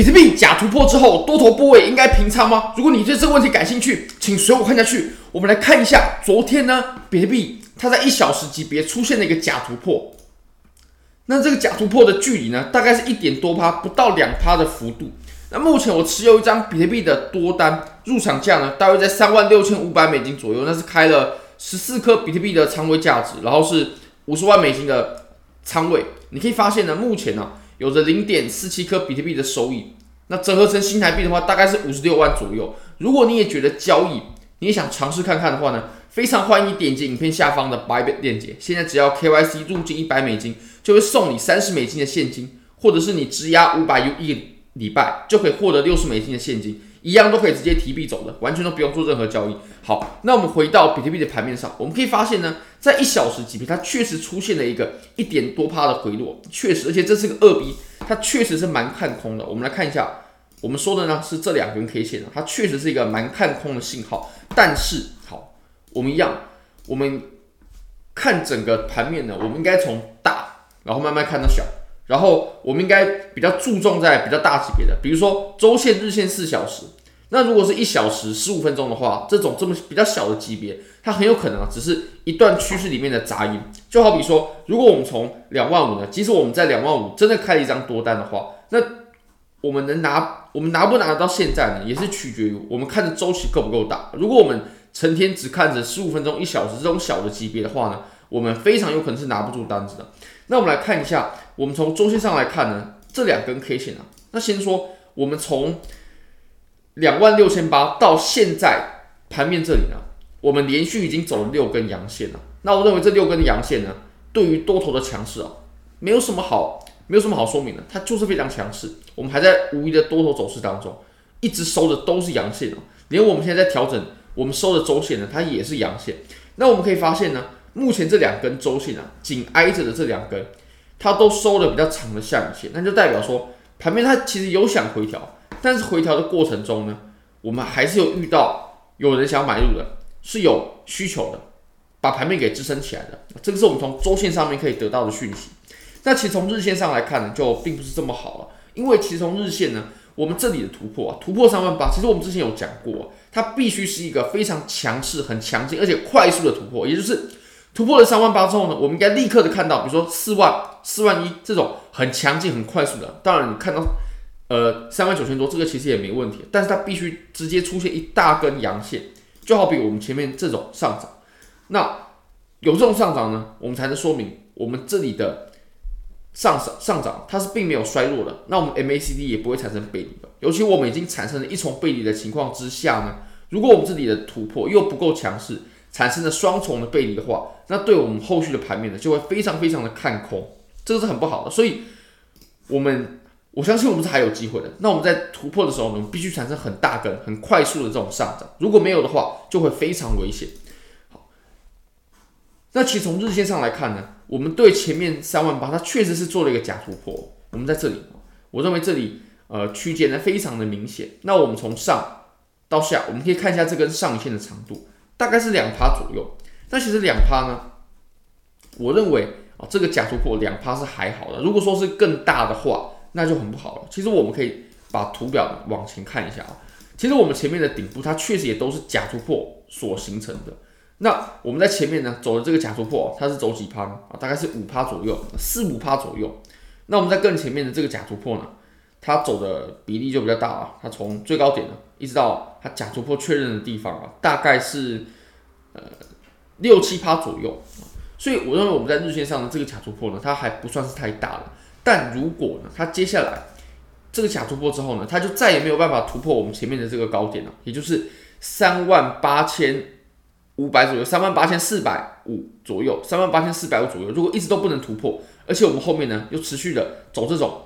比特币假突破之后，多头部位应该平仓吗？如果你对这个问题感兴趣，请随我看下去。我们来看一下，昨天呢，比特币它在一小时级别出现了一个假突破。那这个假突破的距离呢，大概是一点多趴，不到两趴的幅度。那目前我持有一张比特币的多单，入场价呢，大约在三万六千五百美金左右。那是开了十四颗比特币的仓位价值，然后是五十万美金的仓位。你可以发现呢，目前呢。有着零点四七颗比特币的收益，那折合成新台币的话，大概是五十六万左右。如果你也觉得交易，你也想尝试看看的话呢，非常欢迎你点击影片下方的 Buy 链接。现在只要 KYC 入金一百美金，就会送你三十美金的现金，或者是你质押五百 U 一礼拜，就可以获得六十美金的现金。一样都可以直接提币走的，完全都不用做任何交易。好，那我们回到比特币的盘面上，我们可以发现呢，在一小时级别，它确实出现了一个一点多趴的回落，确实，而且这是个二逼它确实是蛮看空的。我们来看一下，我们说的呢是这两根 K 线，它确实是一个蛮看空的信号。但是，好，我们一样，我们看整个盘面呢，我们应该从大，然后慢慢看到小。然后我们应该比较注重在比较大级别的，比如说周线、日线四小时。那如果是一小时十五分钟的话，这种这么比较小的级别，它很有可能啊，只是一段趋势里面的杂音。就好比说，如果我们从两万五呢，即使我们在两万五真的开了一张多单的话，那我们能拿，我们拿不拿得到现在呢，也是取决于我们看的周期够不够大。如果我们成天只看着十五分钟、一小时这种小的级别的话呢，我们非常有可能是拿不住单子的。那我们来看一下，我们从周线上来看呢，这两根 K 线啊，那先说我们从两万六千八到现在盘面这里呢，我们连续已经走了六根阳线了。那我认为这六根阳线呢，对于多头的强势啊，没有什么好，没有什么好说明的，它就是非常强势。我们还在无疑的多头走势当中，一直收的都是阳线哦，连我们现在在调整，我们收的周线呢，它也是阳线。那我们可以发现呢。目前这两根周线啊，紧挨着的这两根，它都收了比较长的下影线，那就代表说盘面它其实有想回调，但是回调的过程中呢，我们还是有遇到有人想买入的，是有需求的，把盘面给支撑起来的。这个是我们从周线上面可以得到的讯息。那其实从日线上来看呢，就并不是这么好了，因为其实从日线呢，我们这里的突破啊，突破三万八，其实我们之前有讲过，它必须是一个非常强势、很强劲而且快速的突破，也就是。突破了三万八之后呢，我们应该立刻的看到，比如说四万、四万一这种很强劲、很快速的。当然，你看到呃三万九千多，这个其实也没问题，但是它必须直接出现一大根阳线，就好比我们前面这种上涨。那有这种上涨呢，我们才能说明我们这里的上涨上涨它是并没有衰弱的。那我们 MACD 也不会产生背离的。尤其我们已经产生了一重背离的情况之下呢，如果我们这里的突破又不够强势。产生了双重的背离的话，那对我们后续的盘面呢，就会非常非常的看空，这个是很不好的。所以，我们我相信我们是还有机会的。那我们在突破的时候呢，我们必须产生很大根、很快速的这种上涨。如果没有的话，就会非常危险。好，那其实从日线上来看呢，我们对前面三万八，它确实是做了一个假突破。我们在这里，我认为这里呃区间呢非常的明显。那我们从上到下，我们可以看一下这根上影线的长度。大概是两趴左右，那其实两趴呢，我认为啊，这个假突破两趴是还好的。如果说是更大的话，那就很不好了。其实我们可以把图表往前看一下啊，其实我们前面的顶部它确实也都是假突破所形成的。那我们在前面呢走的这个假突破，它是走几趴呢？啊，大概是五趴左右，四五趴左右。那我们在更前面的这个假突破呢，它走的比例就比较大啊，它从最高点呢。一直到它假突破确认的地方啊，大概是呃六七趴左右，所以我认为我们在日线上的这个假突破呢，它还不算是太大了。但如果呢，它接下来这个假突破之后呢，它就再也没有办法突破我们前面的这个高点了，也就是三万八千五百左右，三万八千四百五左右，三万八千四百五左右。如果一直都不能突破，而且我们后面呢又持续的走这种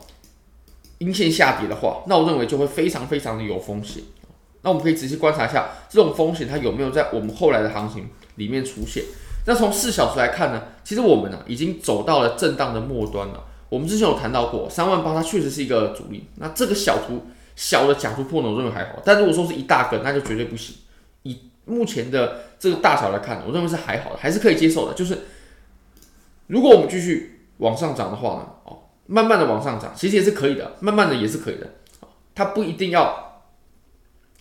阴线下跌的话，那我认为就会非常非常的有风险。那我们可以仔细观察一下这种风险，它有没有在我们后来的行情里面出现？那从四小时来看呢，其实我们呢已经走到了震荡的末端了。我们之前有谈到过，三万八它确实是一个阻力。那这个小图小的假突破呢，我认为还好。但如果说是一大根，那就绝对不行。以目前的这个大小来看，我认为是还好的，还是可以接受的。就是如果我们继续往上涨的话呢，哦，慢慢的往上涨，其实也是可以的，慢慢的也是可以的。它不一定要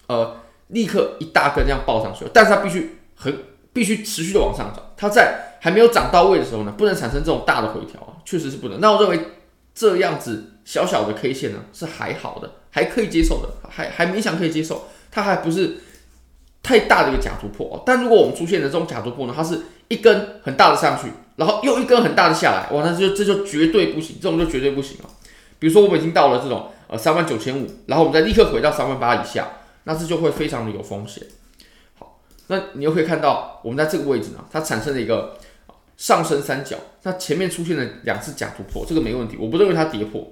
呃立刻一大根这样爆上去，但是它必须很必须持续的往上涨。它在还没有涨到位的时候呢，不能产生这种大的回调啊，确实是不能。那我认为这样子小小的 K 线呢是还好的，还可以接受的，还还勉强可以接受，它还不是太大的一个假突破。但如果我们出现的这种假突破呢，它是一根很大的上去，然后又一根很大的下来，哇，那就这就绝对不行，这种就绝对不行啊。比如说我们已经到了这种呃三万九千五，然后我们再立刻回到三万八以下，那这就会非常的有风险。那你又可以看到我们在这个位置呢，它产生了一个上升三角，它前面出现了两次假突破，这个没问题，我不认为它跌破。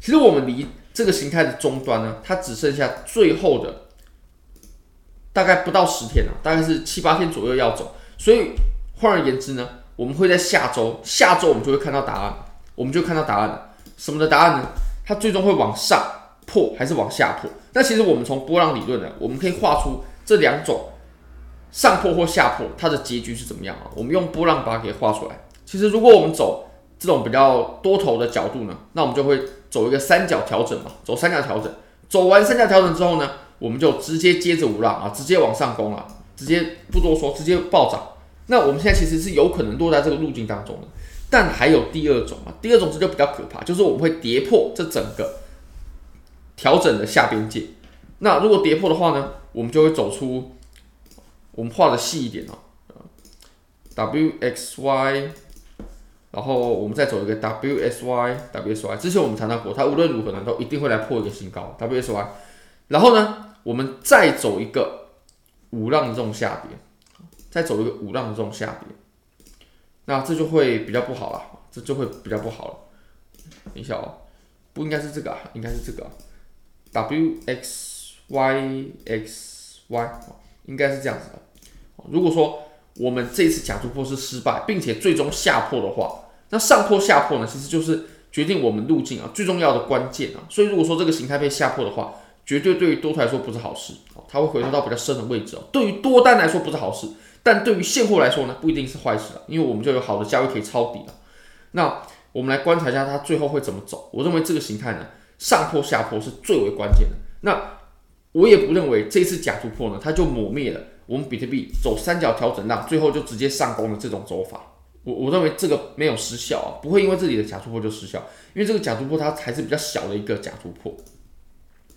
其实我们离这个形态的终端呢，它只剩下最后的大概不到十天了，大概是七八天左右要走，所以换而言之呢，我们会在下周，下周我们就会看到答案，我们就看到答案了。什么的答案呢？它最终会往上破还是往下破？那其实我们从波浪理论呢，我们可以画出这两种上破或下破，它的结局是怎么样啊？我们用波浪把它给画出来。其实如果我们走这种比较多头的角度呢，那我们就会走一个三角调整嘛，走三角调整，走完三角调整之后呢，我们就直接接着五浪啊，直接往上攻了，直接不多说，直接暴涨。那我们现在其实是有可能落在这个路径当中的，但还有第二种啊，第二种这就比较可怕，就是我们会跌破这整个调整的下边界。那如果跌破的话呢，我们就会走出，我们画的细一点哦，W X Y，然后我们再走一个 W S Y，W S Y，之前我们谈到过，它无论如何呢，都一定会来破一个新高，W S Y。然后呢，我们再走一个五浪的这种下跌，再走一个五浪的这种下跌，那这就会比较不好了，这就会比较不好了。等一下哦，不应该是这个啊，应该是这个，W X Y X Y，应该是这样子的。如果说我们这次假突破是失败，并且最终下破的话，那上破下破呢，其实就是决定我们路径啊最重要的关键啊。所以如果说这个形态被下破的话，绝对对于多头来说不是好事，它会回落到比较深的位置哦。对于多单来说不是好事，但对于现货来说呢，不一定是坏事啊，因为我们就有好的价位可以抄底了。那我们来观察一下它最后会怎么走。我认为这个形态呢，上破下破是最为关键的。那我也不认为这次假突破呢，它就抹灭了我们比特币走三角调整浪，最后就直接上攻的这种走法。我我认为这个没有失效啊，不会因为这里的假突破就失效，因为这个假突破它还是比较小的一个假突破。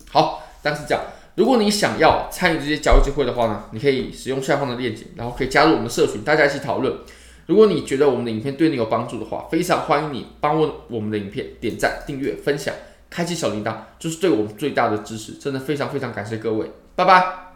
好，但是这样，如果你想要参与这些交易机会的话呢，你可以使用下方的链接，然后可以加入我们的社群，大家一起讨论。如果你觉得我们的影片对你有帮助的话，非常欢迎你帮我我们的影片点赞、订阅、分享、开启小铃铛，就是对我们最大的支持。真的非常非常感谢各位，拜拜。